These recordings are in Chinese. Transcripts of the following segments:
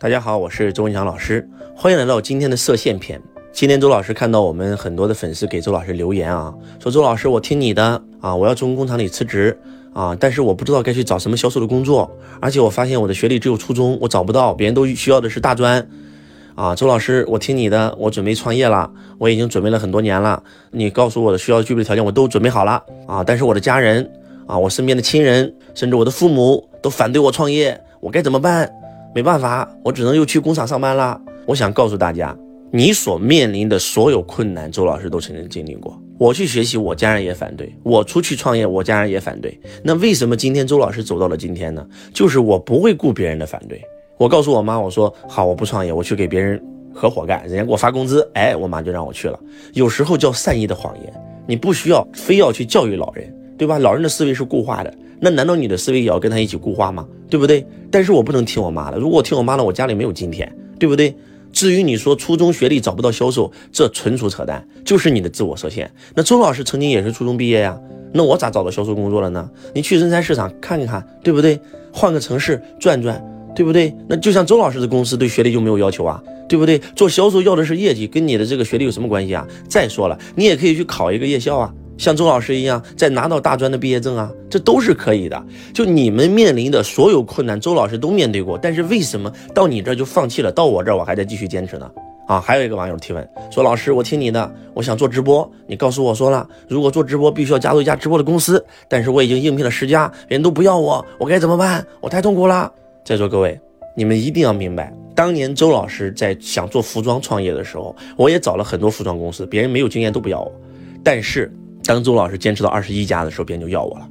大家好，我是周文强老师，欢迎来到今天的射线篇。今天周老师看到我们很多的粉丝给周老师留言啊，说周老师我听你的啊，我要从工厂里辞职啊，但是我不知道该去找什么销售的工作，而且我发现我的学历只有初中，我找不到，别人都需要的是大专啊。周老师，我听你的，我准备创业了，我已经准备了很多年了，你告诉我的需要具备的条件我都准备好了啊，但是我的家人啊，我身边的亲人，甚至我的父母都反对我创业，我该怎么办？没办法，我只能又去工厂上班了。我想告诉大家，你所面临的所有困难，周老师都曾经经历过。我去学习，我家人也反对；我出去创业，我家人也反对。那为什么今天周老师走到了今天呢？就是我不会顾别人的反对。我告诉我妈，我说好，我不创业，我去给别人合伙干，人家给我发工资，哎，我妈就让我去了。有时候叫善意的谎言，你不需要非要去教育老人。对吧？老人的思维是固化的，那难道你的思维也要跟他一起固化吗？对不对？但是我不能听我妈的，如果我听我妈的，我家里没有今天，对不对？至于你说初中学历找不到销售，这纯属扯淡，就是你的自我设限。那周老师曾经也是初中毕业呀，那我咋找到销售工作了呢？你去人才市场看一看，对不对？换个城市转转，对不对？那就像周老师的公司对学历就没有要求啊，对不对？做销售要的是业绩，跟你的这个学历有什么关系啊？再说了，你也可以去考一个夜校啊。像周老师一样，再拿到大专的毕业证啊，这都是可以的。就你们面临的所有困难，周老师都面对过。但是为什么到你这儿就放弃了？到我这儿我还在继续坚持呢？啊，还有一个网友提问说：“老师，我听你的，我想做直播。你告诉我说了，如果做直播必须要加入一家直播的公司，但是我已经应聘了十家，人都不要我，我该怎么办？我太痛苦了。”在座各位，你们一定要明白，当年周老师在想做服装创业的时候，我也找了很多服装公司，别人没有经验都不要我，但是。当周老师坚持到二十一家的时候，别人就要我了。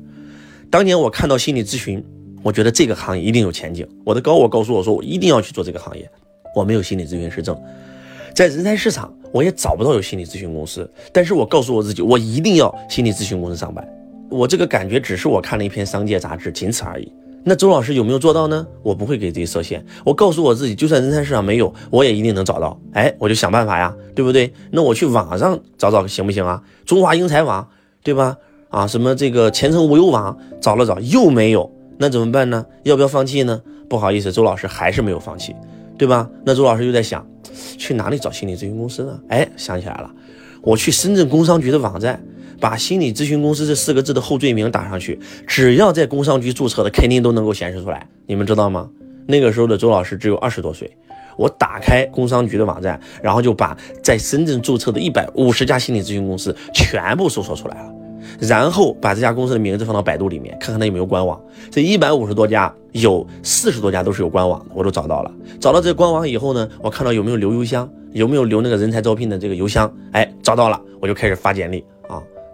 当年我看到心理咨询，我觉得这个行业一定有前景。我的高我告诉我说，我一定要去做这个行业。我没有心理咨询师证，在人才市场我也找不到有心理咨询公司。但是我告诉我自己，我一定要心理咨询公司上班。我这个感觉只是我看了一篇商界杂志，仅此而已。那周老师有没有做到呢？我不会给自己设限。我告诉我自己，就算人才市场没有，我也一定能找到。哎，我就想办法呀，对不对？那我去网上找找行不行啊？中华英才网，对吧？啊，什么这个前程无忧网，找了找又没有，那怎么办呢？要不要放弃呢？不好意思，周老师还是没有放弃，对吧？那周老师就在想，去哪里找心理咨询公司呢？哎，想起来了，我去深圳工商局的网站。把心理咨询公司这四个字的后缀名打上去，只要在工商局注册的，肯定都能够显示出来。你们知道吗？那个时候的周老师只有二十多岁，我打开工商局的网站，然后就把在深圳注册的一百五十家心理咨询公司全部搜索出来了，然后把这家公司的名字放到百度里面，看看它有没有官网。这一百五十多家，有四十多家都是有官网的，我都找到了。找到这个官网以后呢，我看到有没有留邮箱，有没有留那个人才招聘的这个邮箱，哎，找到了，我就开始发简历。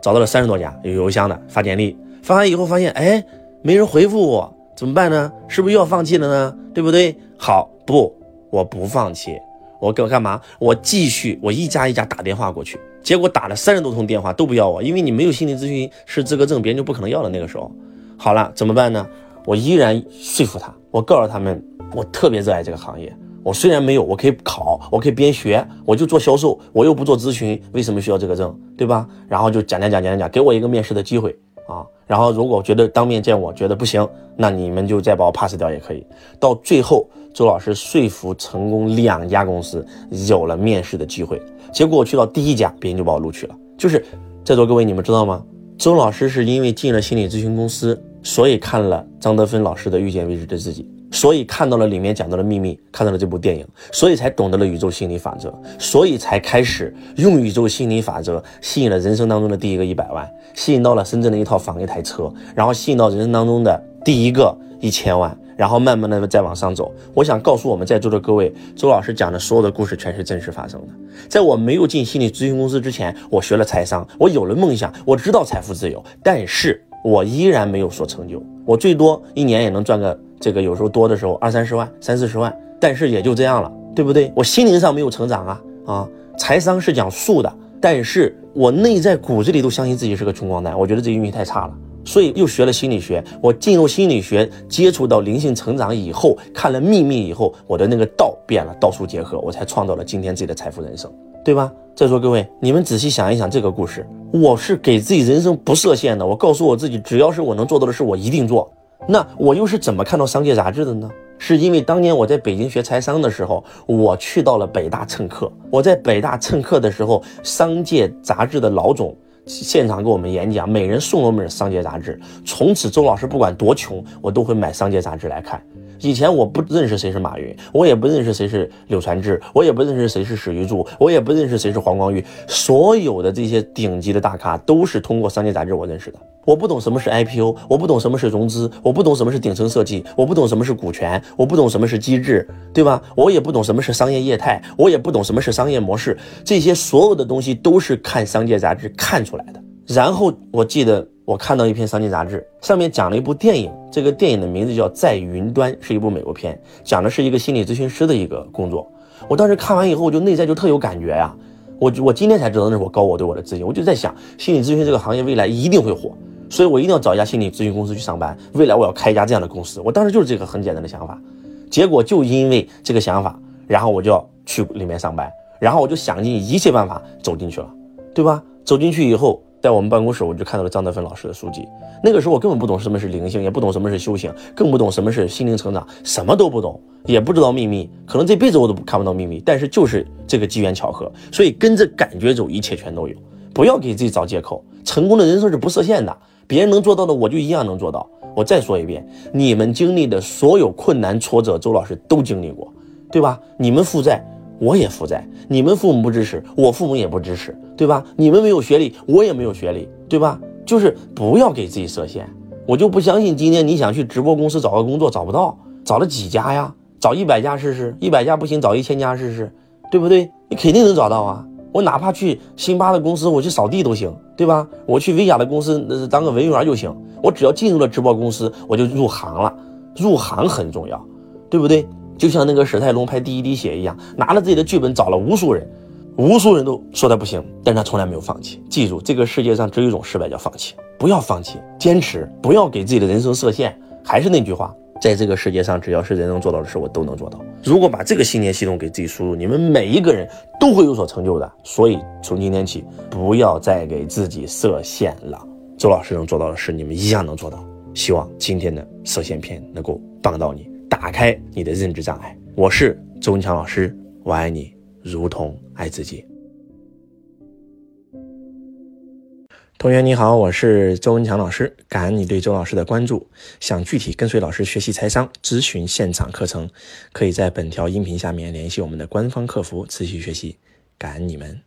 找到了三十多家有邮箱的，发简历，发完以后发现，哎，没人回复我，怎么办呢？是不是又要放弃了呢？对不对？好，不，我不放弃，我给我干嘛？我继续，我一家一家打电话过去，结果打了三十多通电话都不要我，因为你没有心理咨询师资格证，别人就不可能要了。那个时候，好了，怎么办呢？我依然说服他，我告诉他们，我特别热爱这个行业。我虽然没有，我可以考，我可以边学，我就做销售，我又不做咨询，为什么需要这个证，对吧？然后就讲讲讲讲讲，给我一个面试的机会啊。然后如果觉得当面见我觉得不行，那你们就再把我 pass 掉也可以。到最后，周老师说服成功两家公司有了面试的机会，结果我去到第一家，别人就把我录取了。就是在座各位，你们知道吗？周老师是因为进了心理咨询公司，所以看了张德芬老师的《遇见未知的自己》。所以看到了里面讲到的秘密，看到了这部电影，所以才懂得了宇宙心理法则，所以才开始用宇宙心理法则吸引了人生当中的第一个一百万，吸引到了深圳的一套房一台车，然后吸引到人生当中的第一个一千万，然后慢慢的再往上走。我想告诉我们在座的各位，周老师讲的所有的故事全是真实发生的。在我没有进心理咨询公司之前，我学了财商，我有了梦想，我知道财富自由，但是我依然没有所成就，我最多一年也能赚个。这个有时候多的时候二三十万、三四十万，但是也就这样了，对不对？我心灵上没有成长啊啊！财商是讲术的，但是我内在骨子里都相信自己是个穷光蛋，我觉得这运气太差了，所以又学了心理学。我进入心理学，接触到灵性成长以后，看了秘密以后，我的那个道变了，道术结合，我才创造了今天自己的财富人生，对吧？再说各位，你们仔细想一想这个故事，我是给自己人生不设限的，我告诉我自己，只要是我能做到的事，我一定做。那我又是怎么看到商界杂志的呢？是因为当年我在北京学财商的时候，我去到了北大蹭课。我在北大蹭课的时候，商界杂志的老总现场给我们演讲，每人送我们商界杂志。从此，周老师不管多穷，我都会买商界杂志来看。以前我不认识谁是马云，我也不认识谁是柳传志，我也不认识谁是史玉柱，我也不认识谁是黄光裕。所有的这些顶级的大咖都是通过商界杂志我认识的。我不懂什么是 IPO，我不懂什么是融资，我不懂什么是顶层设计，我不懂什么是股权，我不懂什么是机制，对吧？我也不懂什么是商业业态，我也不懂什么是商业模式。这些所有的东西都是看商界杂志看出来的。然后我记得。我看到一篇商业杂志，上面讲了一部电影，这个电影的名字叫《在云端》，是一部美国片，讲的是一个心理咨询师的一个工作。我当时看完以后，我就内在就特有感觉呀。我我今天才知道那是我高我对我的自信。我就在想，心理咨询这个行业未来一定会火，所以我一定要找一家心理咨询公司去上班。未来我要开一家这样的公司。我当时就是这个很简单的想法，结果就因为这个想法，然后我就要去里面上班，然后我就想尽一切办法走进去了，对吧？走进去以后。在我们办公室，我就看到了张德芬老师的书籍。那个时候我根本不懂什么是灵性，也不懂什么是修行，更不懂什么是心灵成长，什么都不懂，也不知道秘密，可能这辈子我都看不到秘密。但是就是这个机缘巧合，所以跟着感觉走，一切全都有。不要给自己找借口，成功的人生是不设限的，别人能做到的，我就一样能做到。我再说一遍，你们经历的所有困难挫折，周老师都经历过，对吧？你们负债。我也负债，你们父母不支持，我父母也不支持，对吧？你们没有学历，我也没有学历，对吧？就是不要给自己设限。我就不相信今天你想去直播公司找个工作找不到，找了几家呀？找一百家试试，一百家不行找一千家试试，对不对？你肯定能找到啊！我哪怕去辛巴的公司，我去扫地都行，对吧？我去薇娅的公司，那是当个文员就行。我只要进入了直播公司，我就入行了。入行很重要，对不对？就像那个史泰龙拍《第一滴血》一样，拿了自己的剧本找了无数人，无数人都说他不行，但他从来没有放弃。记住，这个世界上只有一种失败叫放弃，不要放弃，坚持，不要给自己的人生设限。还是那句话，在这个世界上，只要是人能做到的事，我都能做到。如果把这个信念系统给自己输入，你们每一个人都会有所成就的。所以从今天起，不要再给自己设限了。周老师能做到的事，你们一样能做到。希望今天的设限片能够帮到你。打开你的认知障碍。我是周文强老师，我爱你如同爱自己。同学你好，我是周文强老师，感恩你对周老师的关注。想具体跟随老师学习财商、咨询现场课程，可以在本条音频下面联系我们的官方客服，持续学习。感恩你们。